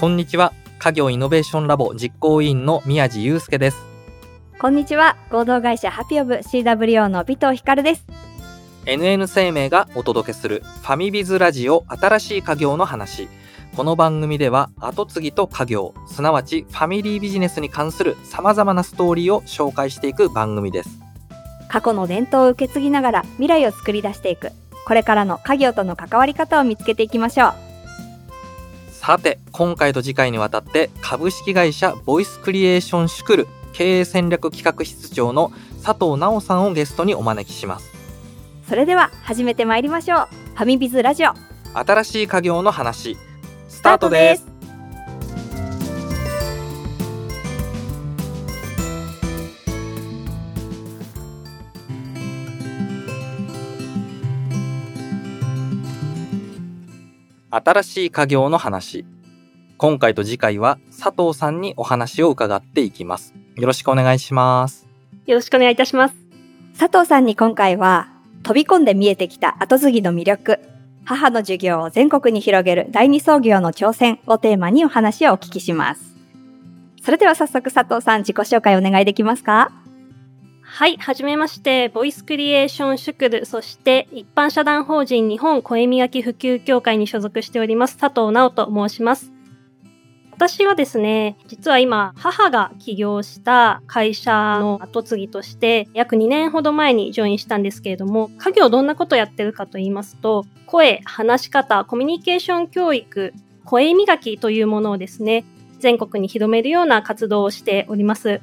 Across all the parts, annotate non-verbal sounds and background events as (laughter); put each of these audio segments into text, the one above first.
こんにちは。家業イノベーションラボ実行委員の宮地祐介です。こんにちは。合同会社ハピオブ CWO の尾藤光です。NN 生命がお届けするファミビズラジオ新しい家業の話。この番組では後継ぎと家業、すなわちファミリービジネスに関する様々なストーリーを紹介していく番組です。過去の伝統を受け継ぎながら未来を作り出していく。これからの家業との関わり方を見つけていきましょう。さて、今回と次回にわたって株式会社ボイスクリエーションシュクル経営戦略企画室長の佐藤直さんをゲストにお招きします。それでは始めてまいりましょう。ファミビズラジオ。新しい家業の話、スタートです。新しい家業の話。今回と次回は佐藤さんにお話を伺っていきます。よろしくお願いします。よろしくお願いいたします。佐藤さんに今回は飛び込んで見えてきた後継ぎの魅力、母の授業を全国に広げる第二創業の挑戦をテーマにお話をお聞きします。それでは早速佐藤さん自己紹介お願いできますか？はい、はじめまして、ボイスクリエーションシュクル、そして一般社団法人日本声磨き普及協会に所属しております佐藤直と申します。私はですね、実は今、母が起業した会社の後継ぎとして、約2年ほど前にジョインしたんですけれども、家業どんなことやってるかと言いますと、声、話し方、コミュニケーション教育、声磨きというものをですね、全国に広めるような活動をしております。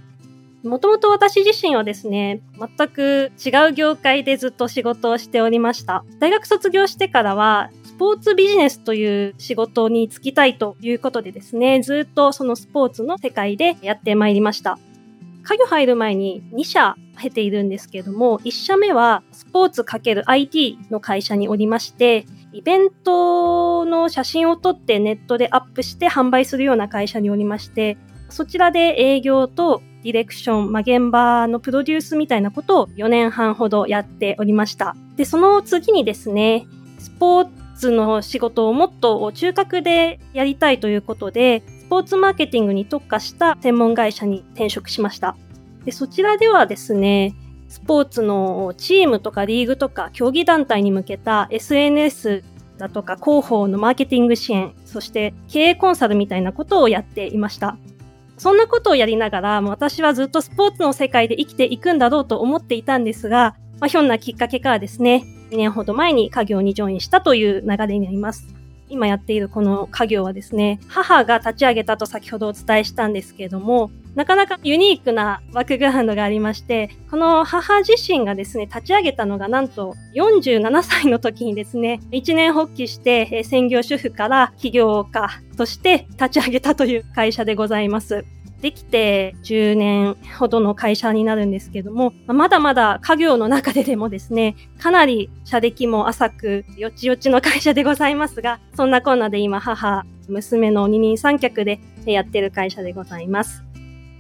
もともと私自身はですね、全く違う業界でずっと仕事をしておりました。大学卒業してからは、スポーツビジネスという仕事に就きたいということでですね、ずっとそのスポーツの世界でやってまいりました。家業入る前に2社経ているんですけども、1社目はスポーツ ×IT の会社におりまして、イベントの写真を撮ってネットでアップして販売するような会社におりまして、そちらで営業とディレクション、まあ、現場のプロデュースみたいなことを4年半ほどやっておりました。で、その次にですね、スポーツの仕事をもっと中核でやりたいということで、スポーツマーケティングに特化した専門会社に転職しました。で、そちらではですね、スポーツのチームとかリーグとか競技団体に向けた SNS だとか広報のマーケティング支援、そして経営コンサルみたいなことをやっていました。そんなことをやりながら、私はずっとスポーツの世界で生きていくんだろうと思っていたんですが、まあ、ひょんなきっかけからですね、2年ほど前に家業にジョインしたという流れになります。今やっているこの家業はですね、母が立ち上げたと先ほどお伝えしたんですけれども、なかなかユニークなバックグラウンドがありまして、この母自身がですね、立ち上げたのがなんと47歳の時にですね、一年発起してえ専業主婦から起業家として立ち上げたという会社でございます。できて10年ほどの会社になるんですけども、まだまだ家業の中ででもですね、かなり社歴も浅く、よちよちの会社でございますが、そんなこんなで今母、娘の二人三脚でやってる会社でございます。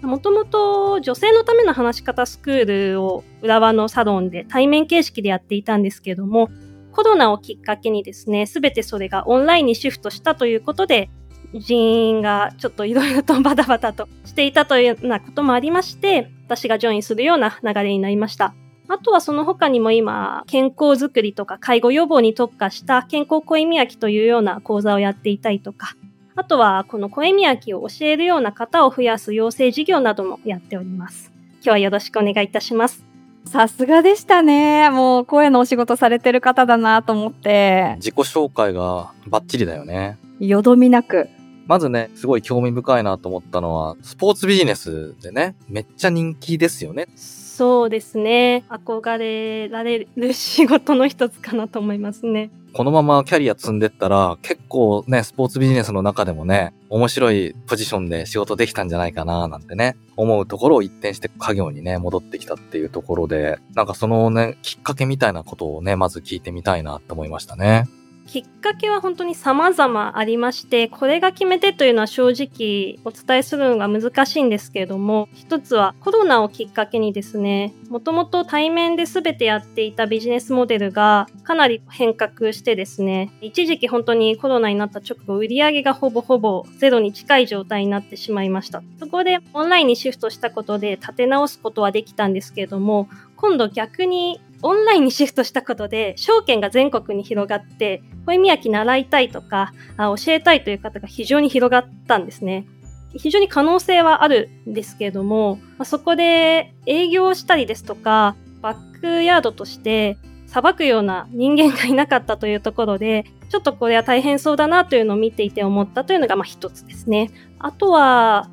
もともと女性のための話し方スクールを浦和のサロンで対面形式でやっていたんですけども、コロナをきっかけにですね、すべてそれがオンラインにシフトしたということで、人員がちょっといろいろとバタバタとしていたというようなこともありまして、私がジョインするような流れになりました。あとはその他にも今、健康づくりとか介護予防に特化した健康声磨きというような講座をやっていたりとか、あとはこの声磨きを教えるような方を増やす養成事業などもやっております。今日はよろしくお願いいたします。さすがでしたね。もう声のお仕事されてる方だなと思って、自己紹介がバッチリだよね。よどみなく。まずね、すごい興味深いなと思ったのは、スポーツビジネスでね、めっちゃ人気ですよね。そうですね。憧れられる仕事の一つかなと思いますね。このままキャリア積んでったら、結構ね、スポーツビジネスの中でもね、面白いポジションで仕事できたんじゃないかななんてね、思うところを一転して家業にね、戻ってきたっていうところで、なんかそのね、きっかけみたいなことをね、まず聞いてみたいなって思いましたね。きっかけは本当に様々ありまして、これが決めてというのは正直お伝えするのが難しいんですけれども、一つはコロナをきっかけにですね、もともと対面で全てやっていたビジネスモデルがかなり変革してですね、一時期本当にコロナになった直後、売上がほぼほぼゼロに近い状態になってしまいました。そこでオンラインにシフトしたことで立て直すことはできたんですけれども、今度逆にオンラインにシフトしたことで、証券が全国に広がって、小み焼き習いたいとか、教えたいという方が非常に広がったんですね。非常に可能性はあるんですけれども、そこで営業したりですとか、バックヤードとして裁くような人間がいなかったというところで、ちょっとこれは大変そうだなというのを見ていて思ったというのが一つですね。あとは、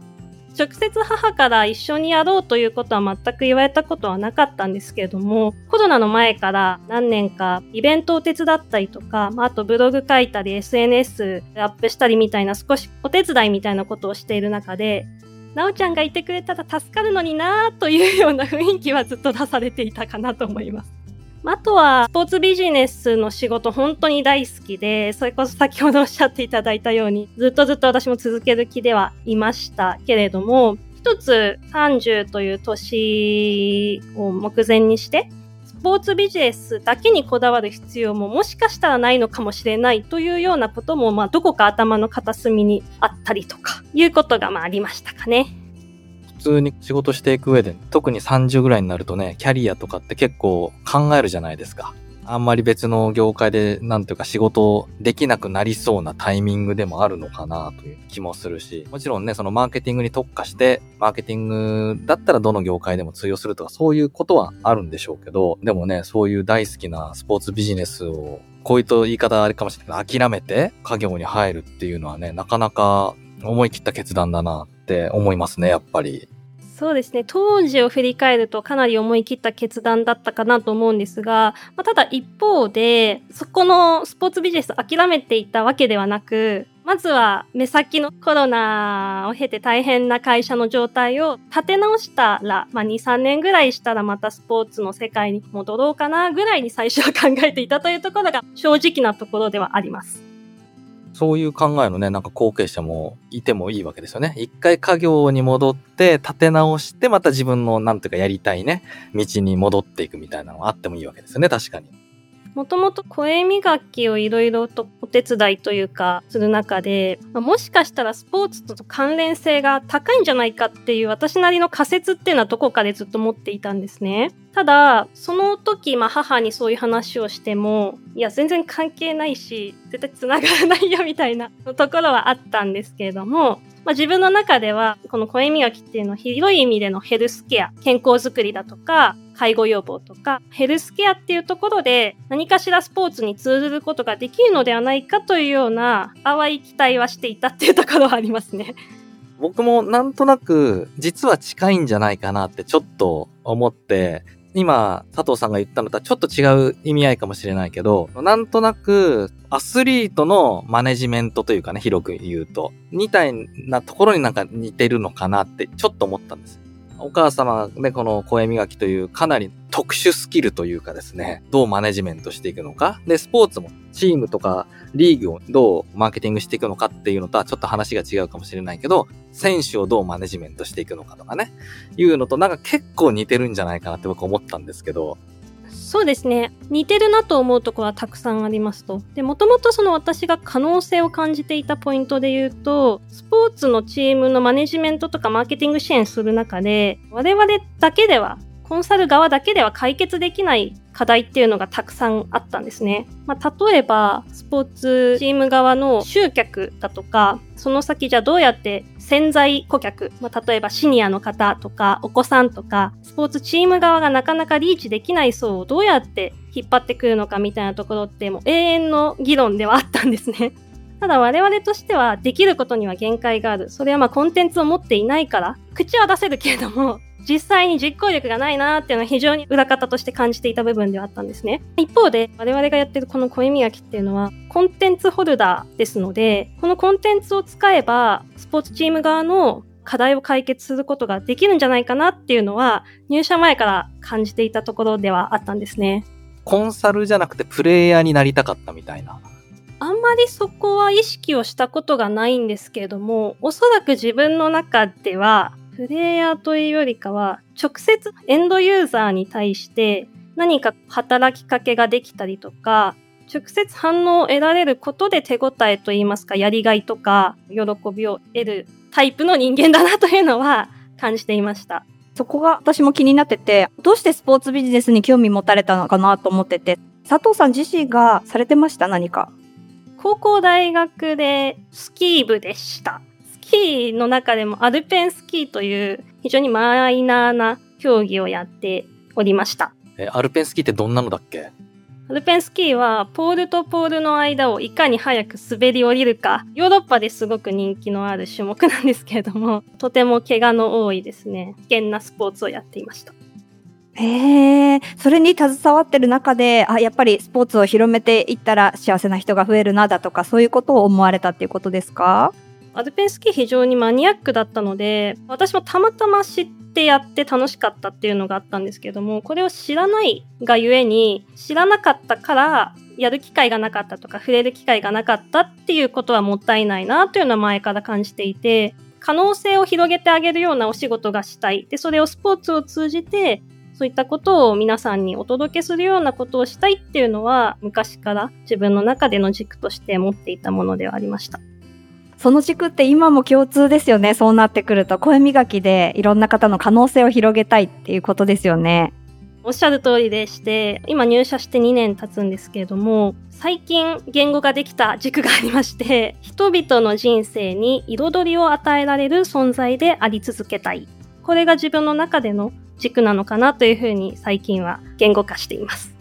直接母から一緒にやろうということは全く言われたことはなかったんですけれども、コロナの前から何年かイベントを手伝ったりとか、まあ、あとブログ書いたり SNS アップしたりみたいな少しお手伝いみたいなことをしている中で、なおちゃんがいてくれたら助かるのになというような雰囲気はずっと出されていたかなと思います。あとは、スポーツビジネスの仕事本当に大好きで、それこそ先ほどおっしゃっていただいたように、ずっとずっと私も続ける気ではいましたけれども、一つ30という年を目前にして、スポーツビジネスだけにこだわる必要ももしかしたらないのかもしれないというようなことも、まあ、どこか頭の片隅にあったりとか、いうことがまあありましたかね。通に仕事していく上で、特に30ぐらいになるとね、キャリアとかって結構考えるじゃないですか。あんまり別の業界で、なんていうか仕事できなくなりそうなタイミングでもあるのかなという気もするし、もちろんね、そのマーケティングに特化して、マーケティングだったらどの業界でも通用するとか、そういうことはあるんでしょうけど、でもね、そういう大好きなスポーツビジネスを、こういうと言い方あれかもしれないけど、諦めて家業に入るっていうのはね、なかなか思い切った決断だなって思いますね、やっぱり。そうですね。当時を振り返るとかなり思い切った決断だったかなと思うんですが、まあ、ただ一方で、そこのスポーツビジネス諦めていたわけではなく、まずは目先のコロナを経て大変な会社の状態を立て直したら、まあ、2、3年ぐらいしたらまたスポーツの世界に戻ろうかなぐらいに最初は考えていたというところが正直なところではあります。そういう考えのね、なんか後継者もいてもいいわけですよね。一回家業に戻って立て直して、また自分のなんていうかやりたいね、道に戻っていくみたいなのがあってもいいわけですよね、確かに。もともと声磨きをいろいろとお手伝いというかする中で、まあ、もしかしたらスポーツと関連性が高いんじゃないかっていう私なりの仮説っていうのはどこかでずっと持っていたんですね。ただ、その時、まあ母にそういう話をしても、いや、全然関係ないし、絶対繋がらないよみたいなところはあったんですけれども、まあ、自分の中では、この声磨きっていうのは広い意味でのヘルスケア、健康づくりだとか、介護予防とか、ヘルスケアっていうところで何かしらスポーツに通ずることができるのではないかというような淡い期待はしていたっていうところはありますね。僕もなんとなく実は近いんじゃないかなってちょっと思って、今、佐藤さんが言ったのとはちょっと違う意味合いかもしれないけど、なんとなく、アスリートのマネジメントというかね、広く言うと、みたいなところになんか似てるのかなってちょっと思ったんです。お母様ね、この声磨きというかなり特殊スキルというかですね、どうマネジメントしていくのか。で、スポーツもチームとかリーグをどうマーケティングしていくのかっていうのとはちょっと話が違うかもしれないけど、選手をどうマネジメントしていくのかとかね、いうのとなんか結構似てるんじゃないかなって僕思ったんですけど、そうですね。似てるなと思うところはたくさんありますと。で、もともとその私が可能性を感じていたポイントで言うと、スポーツのチームのマネジメントとかマーケティング支援する中で、我々だけではコンサル側だけでは解決できない課題っていうのがたくさんあったんですね。まあ、例えば、スポーツチーム側の集客だとか、その先じゃどうやって潜在顧客、まあ、例えばシニアの方とか、お子さんとか、スポーツチーム側がなかなかリーチできない層をどうやって引っ張ってくるのかみたいなところってもう永遠の議論ではあったんですね。(laughs) ただ我々としてはできることには限界がある。それはまあコンテンツを持っていないから、口は出せるけれども、実際に実行力がないなーっていうのは非常に裏方として感じていた部分ではあったんですね。一方で、我々がやってるこの声磨きっていうのは、コンテンツホルダーですので、このコンテンツを使えば、スポーツチーム側の課題を解決することができるんじゃないかなっていうのは、入社前から感じていたところではあったんですね。コンサルじゃなくてプレイヤーになりたかったみたいな。りそこは意識をしたことがないんですけれども、おそらく自分の中では、プレイヤーというよりかは、直接エンドユーザーに対して何か働きかけができたりとか、直接反応を得られることで手応えといいますか、やりがいとか、喜びを得るタイプの人間だなというのは感じていました。そこが私も気になってて、どうしてスポーツビジネスに興味持たれたのかなと思ってて、佐藤さん自身がされてました何か？高校大学でスキー部でした。スキーの中でもアルペンスキーという非常にマイナーな競技をやっておりました。え、アルペンスキーってどんなのだっけ？アルペンスキーはポールとポールの間をいかに早く滑り降りるか、ヨーロッパですごく人気のある種目なんですけれども、(laughs) とても怪我の多いですね、危険なスポーツをやっていました。へえ、それに携わってる中で、あ、やっぱりスポーツを広めていったら幸せな人が増えるなだとか、そういうことを思われたっていうことですか？アルペンスキー非常にマニアックだったので、私もたまたま知ってやって楽しかったっていうのがあったんですけども、これを知らないがゆえに、知らなかったからやる機会がなかったとか、触れる機会がなかったっていうことはもったいないなというのは前から感じていて、可能性を広げてあげるようなお仕事がしたい。で、それをスポーツを通じて、そういったことを皆さんにお届けするようなことをしたいっていうのは、昔から自分の中での軸として持っていたものではありました。その軸って今も共通ですよね。そうなってくると、声磨きでいろんな方の可能性を広げたいっていうことですよね。おっしゃる通りでして、今入社して2年経つんですけれども、最近言語ができた軸がありまして、人々の人生に彩りを与えられる存在であり続けたい。これが自分の中での軸なのかなというふうに最近は言語化しています。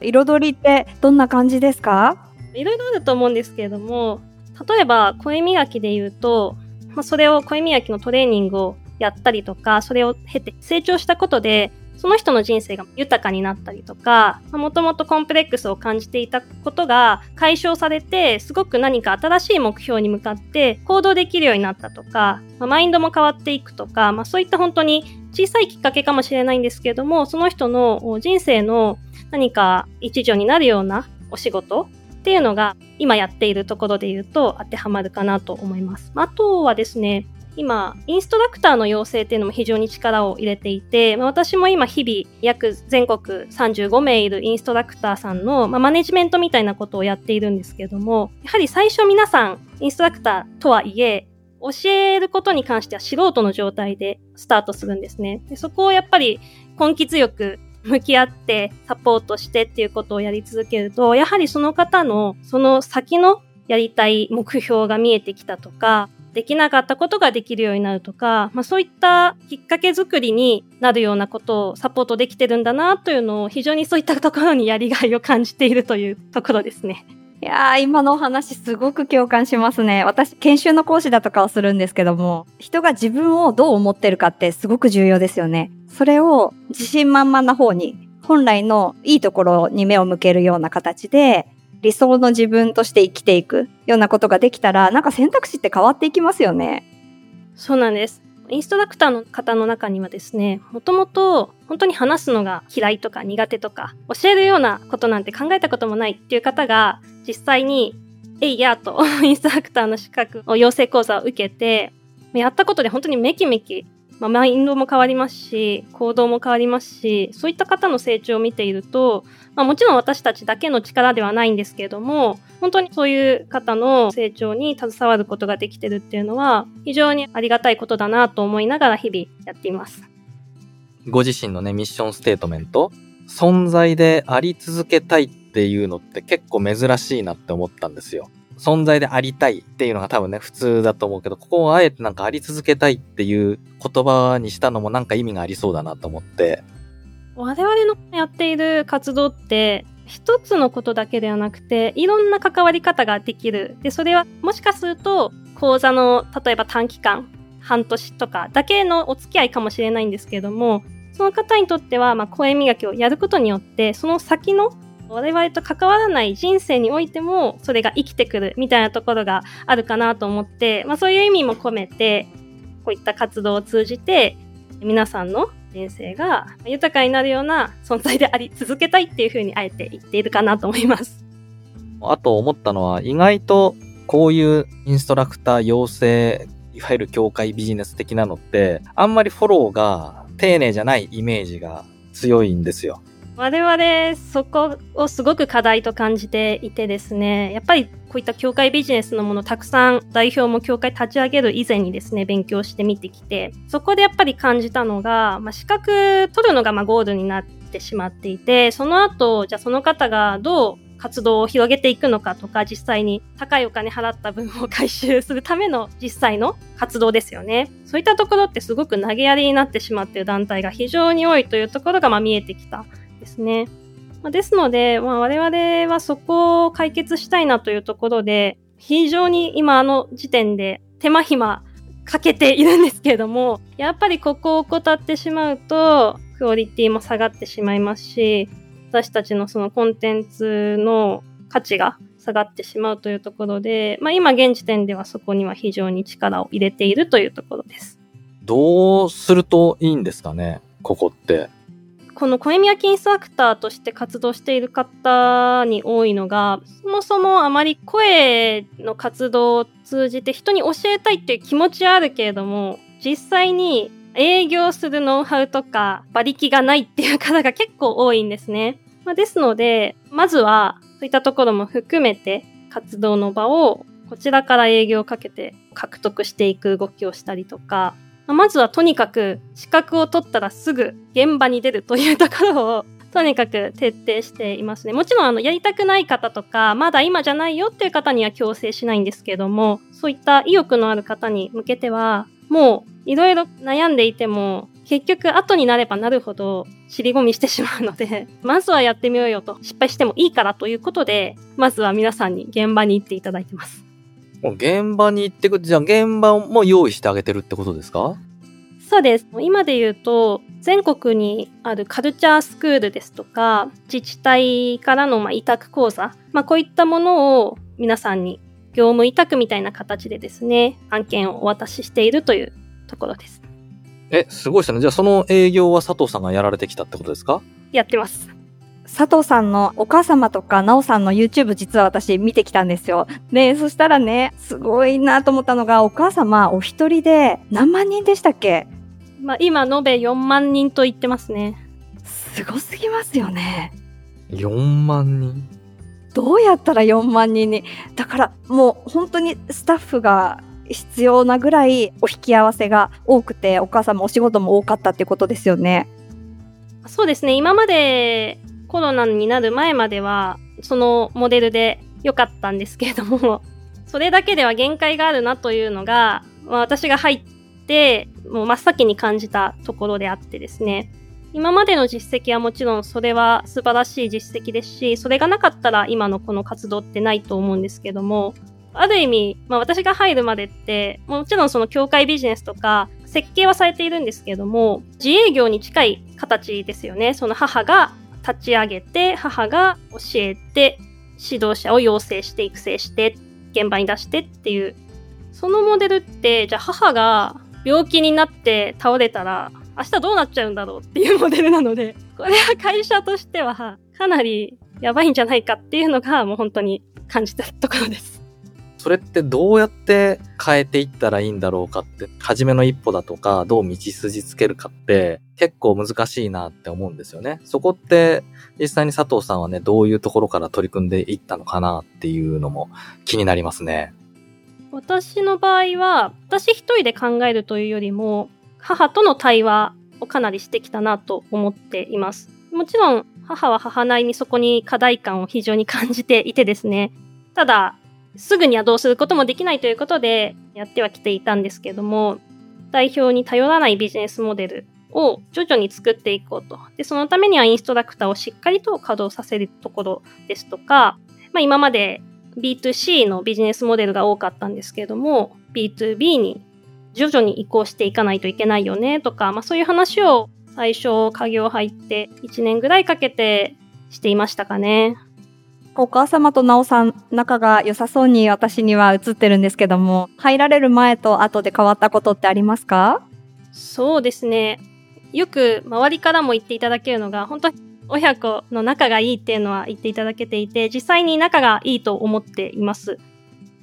彩りってどんな感じですか？いろいろあると思うんですけれども、例えば声磨きで言うと、まあ、それを声磨きのトレーニングをやったりとか、それを経て成長したことで、その人の人生が豊かになったりとか、もともとコンプレックスを感じていたことが解消されて、すごく何か新しい目標に向かって行動できるようになったとか、まあ、マインドも変わっていくとか、まあ、そういった本当に小さいきっかけかもしれないんですけれども、その人の人生の何か一助になるようなお仕事っていうのが今やっているところで言うと当てはまるかなと思います。あとはですね、今、インストラクターの養成っていうのも非常に力を入れていて、まあ、私も今日々約全国35名いるインストラクターさんの、まあ、マネジメントみたいなことをやっているんですけれども、やはり最初皆さんインストラクターとはいえ、教えることに関しては素人の状態でスタートするんですね。でそこをやっぱり根気強く向き合ってサポートしてっていうことをやり続けると、やはりその方のその先のやりたい目標が見えてきたとか、できなかったことができるようになるとか、まあ、そういったきっかけ作りになるようなことをサポートできてるんだなというのを非常にそういったところにやりがいを感じているというところですね。いやー、今のお話すごく共感しますね。私、研修の講師だとかをするんですけども、人が自分をどう思ってるかってすごく重要ですよね。それを自信満々な方に、本来のいいところに目を向けるような形で、理想の自分として生きていくようなことができたら、なんか選択肢って変わっていきますよね。そうなんです。インストラクターの方の中にはですね、もともと本当に話すのが嫌いとか苦手とか、教えるようなことなんて考えたこともないっていう方が、実際に、えいやと (laughs) インストラクターの資格を養成講座を受けて、やったことで本当にめきめきまあ、マインドも変わりますし、行動も変わりますし、そういった方の成長を見ていると、まあ、もちろん私たちだけの力ではないんですけれども、本当にそういう方の成長に携わることができてるっていうのは、非常にありがたいことだなと思いながら日々やっています。ご自身のね、ミッションステートメント、存在であり続けたいっていうのって結構珍しいなって思ったんですよ。存在でありたいっていうのが多分ね、普通だと思うけど、ここをあえてなんかあり続けたいっていう言葉にしたのもなんか意味がありそうだなと思って。我々のやっている活動って、一つのことだけではなくて、いろんな関わり方ができる。で、それはもしかすると、講座の、例えば短期間、半年とかだけのお付き合いかもしれないんですけれども、その方にとっては、まあ、声磨きをやることによって、その先の我々と関わらない人生においてもそれが生きてくるみたいなところがあるかなと思って、まあ、そういう意味も込めてこういった活動を通じて皆さんの人生が豊かになるような存在であり続けたいっていうふうにあえて言っているかなと思います。あと思ったのは、意外とこういうインストラクター養成、いわゆる協会ビジネス的なのって、あんまりフォローが丁寧じゃないイメージが強いんですよ。我々そこをすごく課題と感じていてですねやっぱりこういった協会ビジネスのものたくさん代表も協会立ち上げる以前にですね勉強してみてきてそこでやっぱり感じたのが、まあ、資格取るのがまゴールになってしまっていてその後じゃあその方がどう活動を広げていくのかとか実際に高いお金払った分を回収するための実際の活動ですよね。そういったところってすごく投げやりになってしまっている団体が非常に多いというところがま見えてきたですね。まあですので、まあ、我々はそこを解決したいなというところで、非常に今あの時点で手間暇かけているんですけれども、やっぱりここを怠ってしまうと、クオリティも下がってしまいますし、私たちのそのコンテンツの価値が下がってしまうというところで、まあ今現時点ではそこには非常に力を入れているというところです。どうするといいんですかねここって。この声磨きインストラクターとして活動している方に多いのが、そもそもあまり声の活動を通じて人に教えたいっていう気持ちはあるけれども、実際に営業するノウハウとか馬力がないっていう方が結構多いんですね。まあ、ですので、まずはそういったところも含めて活動の場をこちらから営業をかけて獲得していく動きをしたりとか、まずはとにかく資格を取ったらすぐ現場に出るというところをとにかく徹底していますね。もちろんあのやりたくない方とか、まだ今じゃないよっていう方には強制しないんですけども、そういった意欲のある方に向けては、もういろいろ悩んでいても、結局後になればなるほど尻込みしてしまうので、(laughs) まずはやってみようよと、失敗してもいいからということで、まずは皆さんに現場に行っていただいてます。現場に行ってくじゃあ現場も用意してあげてるってことですか？そうです。今で言うと、全国にあるカルチャースクールですとか、自治体からのまあ委託講座、まあ、こういったものを皆さんに業務委託みたいな形でですね、案件をお渡ししているというところです。え、すごいですね。じゃあその営業は佐藤さんがやられてきたってことですか？やってます。佐藤さんのお母様とか、なおさんの YouTube 実は私見てきたんですよ。で、そしたらね、すごいなと思ったのが、お母様お一人で何万人でしたっけ？まあ、今、延べ4万人と言ってますね。すごすぎますよね。?4 万人？どうやったら4万人に？だからもう本当にスタッフが必要なぐらいお引き合わせが多くて、お母様お仕事も多かったってことですよね。そうですね。今までコロナになる前までは、そのモデルで良かったんですけれども、(laughs) それだけでは限界があるなというのが、まあ、私が入って、もう真っ先に感じたところであってですね。今までの実績はもちろんそれは素晴らしい実績ですし、それがなかったら今のこの活動ってないと思うんですけども、ある意味、まあ私が入るまでって、もちろんその協会ビジネスとか、設計はされているんですけども、自営業に近い形ですよね。その母が立ち上げて、母が教えて、指導者を養成して育成して、現場に出してっていう。そのモデルって、じゃあ母が病気になって倒れたら、明日どうなっちゃうんだろうっていうモデルなので、(laughs) これは会社としてはかなりやばいんじゃないかっていうのがもう本当に感じたところです。それってどうやって変えていったらいいんだろうかって、初めの一歩だとか、どう道筋つけるかって、結構難しいなって思うんですよね。そこって、実際に佐藤さんはね、どういうところから取り組んでいったのかなっていうのも気になりますね。私の場合は、私一人で考えるというよりも、母との対話をかなりしてきたなと思っています。もちろん、母は母なりにそこに課題感を非常に感じていてですね。ただ、すぐにはどうすることもできないということで、やってはきていたんですけども、代表に頼らないビジネスモデルを徐々に作っていこうと。で、そのためにはインストラクターをしっかりと稼働させるところですとか、まあ今まで B2C のビジネスモデルが多かったんですけれども、B2B に徐々に移行していかないといけないよねとか、まあそういう話を最初家業入って1年ぐらいかけてしていましたかね。お母様となおさん仲が良さそうに私には映ってるんですけども、入られる前と後で変わったことってありますか？そうですね。よく周りからも言っていただけるのが、本当に親子の仲がいいっていうのは言っていただけていて、実際に仲がいいと思っています。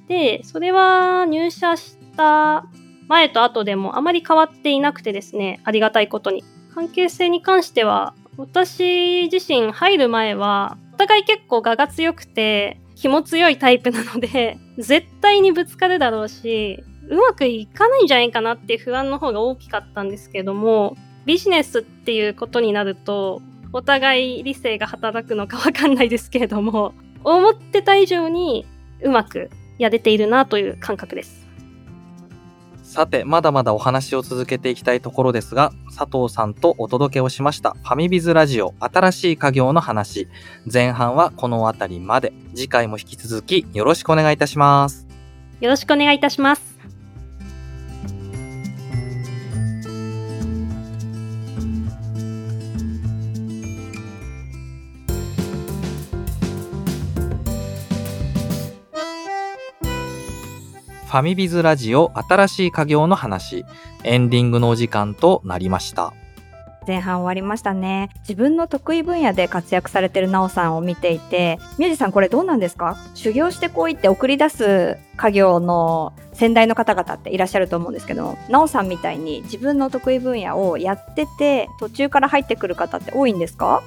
で、それは入社した前と後でもあまり変わっていなくてですね、ありがたいことに。関係性に関しては、私自身入る前は、互い結構我が強くて、気も強いタイプなので、(laughs) 絶対にぶつかるだろうし、うまくいかないんじゃないかなっていう不安の方が大きかったんですけども、ビジネスっていうことになると、お互い理性が働くのかわかんないですけれども、思ってた以上にうまくやれているなという感覚です。さて、まだまだお話を続けていきたいところですが、佐藤さんとお届けをしましたファミビズラジオ新しい家業の話。前半はこの辺りまで。次回も引き続きよろしくお願いいたします。よろしくお願いいたします。ファミビズラジオ新しい家業の話、エンディングのお時間となりました。前半終わりましたね。自分の得意分野で活躍されてるなおさんを見ていて、ミュージさんこれどうなんですか？修行してこいって送り出す家業の先代の方々っていらっしゃると思うんですけど、なおさんみたいに自分の得意分野をやってて、途中から入ってくる方って多いんですか？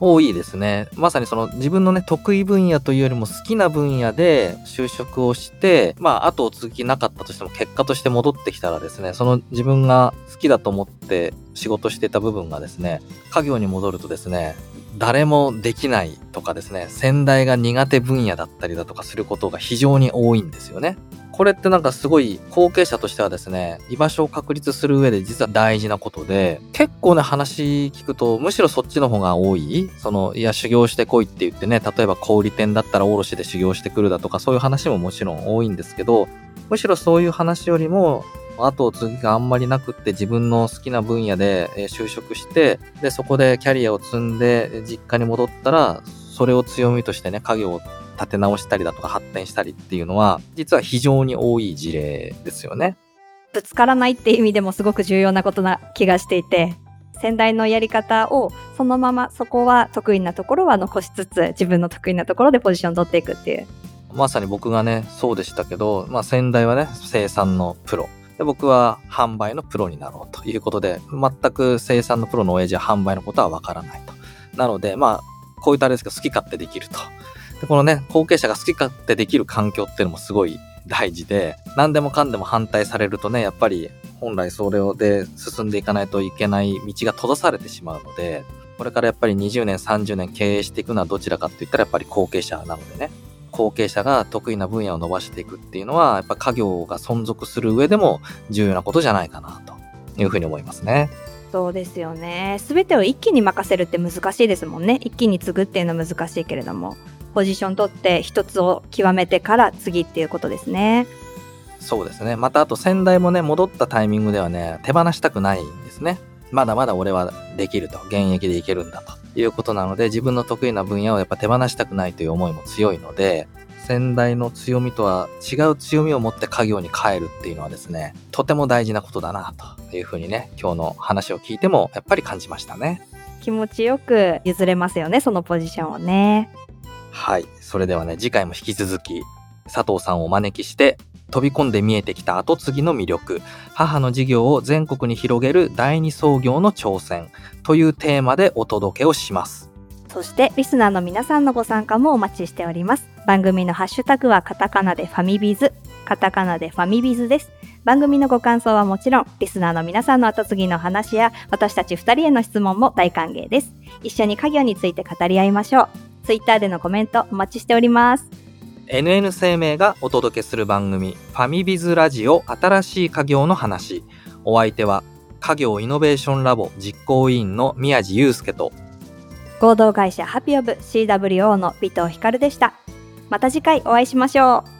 多いですね。まさにその自分のね、得意分野というよりも好きな分野で就職をして、まあ、後を続きなかったとしても結果として戻ってきたらですね、その自分が好きだと思って仕事してた部分がですね、家業に戻るとですね、誰もできないとかですね、先代が苦手分野だったりだとかすることが非常に多いんですよね。これってなんかすごい後継者としてはですね、居場所を確立する上で実は大事なことで、結構ね話聞くとむしろそっちの方が多い。その、いや修行してこいって言ってね、例えば小売店だったら卸で修行してくるだとかそういう話ももちろん多いんですけど、むしろそういう話よりも、後を継ぎがあんまりなくって自分の好きな分野で就職して、で、そこでキャリアを積んで実家に戻ったら、それを強みとしてね、家業を立て直したりだとか発展したりっていうのは、実は非常に多い事例ですよね。ぶつからないって意味でもすごく重要なことな気がしていて、先代のやり方をそのままそこは得意なところは残しつつ自分の得意なところでポジション取っていくっていう。まさに僕がね、そうでしたけど、まあ先代はね、生産のプロ。で僕は販売のプロになろうということで、全く生産のプロの親父は販売のことはわからないと。なので、まあ、こういったあれですけど、好き勝手できると。で、このね、後継者が好き勝手できる環境っていうのもすごい大事で、何でもかんでも反対されるとね、やっぱり本来それをで進んでいかないといけない道が閉ざされてしまうので、これからやっぱり20年、30年経営していくのはどちらかって言ったらやっぱり後継者なのでね、後継者が得意な分野を伸ばしていくっていうのは、やっぱ家業が存続する上でも重要なことじゃないかなというふうに思いますね。そうですよね。すべてを一気に任せるって難しいですもんね。一気に継ぐっていうのは難しいけれども。ポジション取って一つを極めてから次っていうことですね。そうですね。またあと先代もね、戻ったタイミングではね、手放したくないんですね。まだまだ俺はできると。現役でいけるんだということなので、自分の得意な分野をやっぱ手放したくないという思いも強いので、先代の強みとは違う強みを持って家業に変えるっていうのはですね、とても大事なことだなというふうにね、今日の話を聞いてもやっぱり感じましたね。気持ちよく譲れますよね、そのポジションをね。はい。それではね、次回も引き続き、佐藤さんをお招きして、飛び込んで見えてきた後継ぎの魅力、母の事業を全国に広げる第二創業の挑戦というテーマでお届けをします。そしてリスナーの皆さんのご参加もお待ちしております。番組のハッシュタグはカタカナでファミビズ、カタカナでファミビズです。番組のご感想はもちろん、リスナーの皆さんの後継ぎの話や、私たち二人への質問も大歓迎です。一緒に家業について語り合いましょう。ツイッターでのコメントお待ちしております。NN 生命がお届けする番組、ファミビズラジオ新しい家業の話。お相手は、家業イノベーションラボ実行委員の宮地祐介と、合同会社ハピオブ CWO の尾藤光でした。また次回お会いしましょう。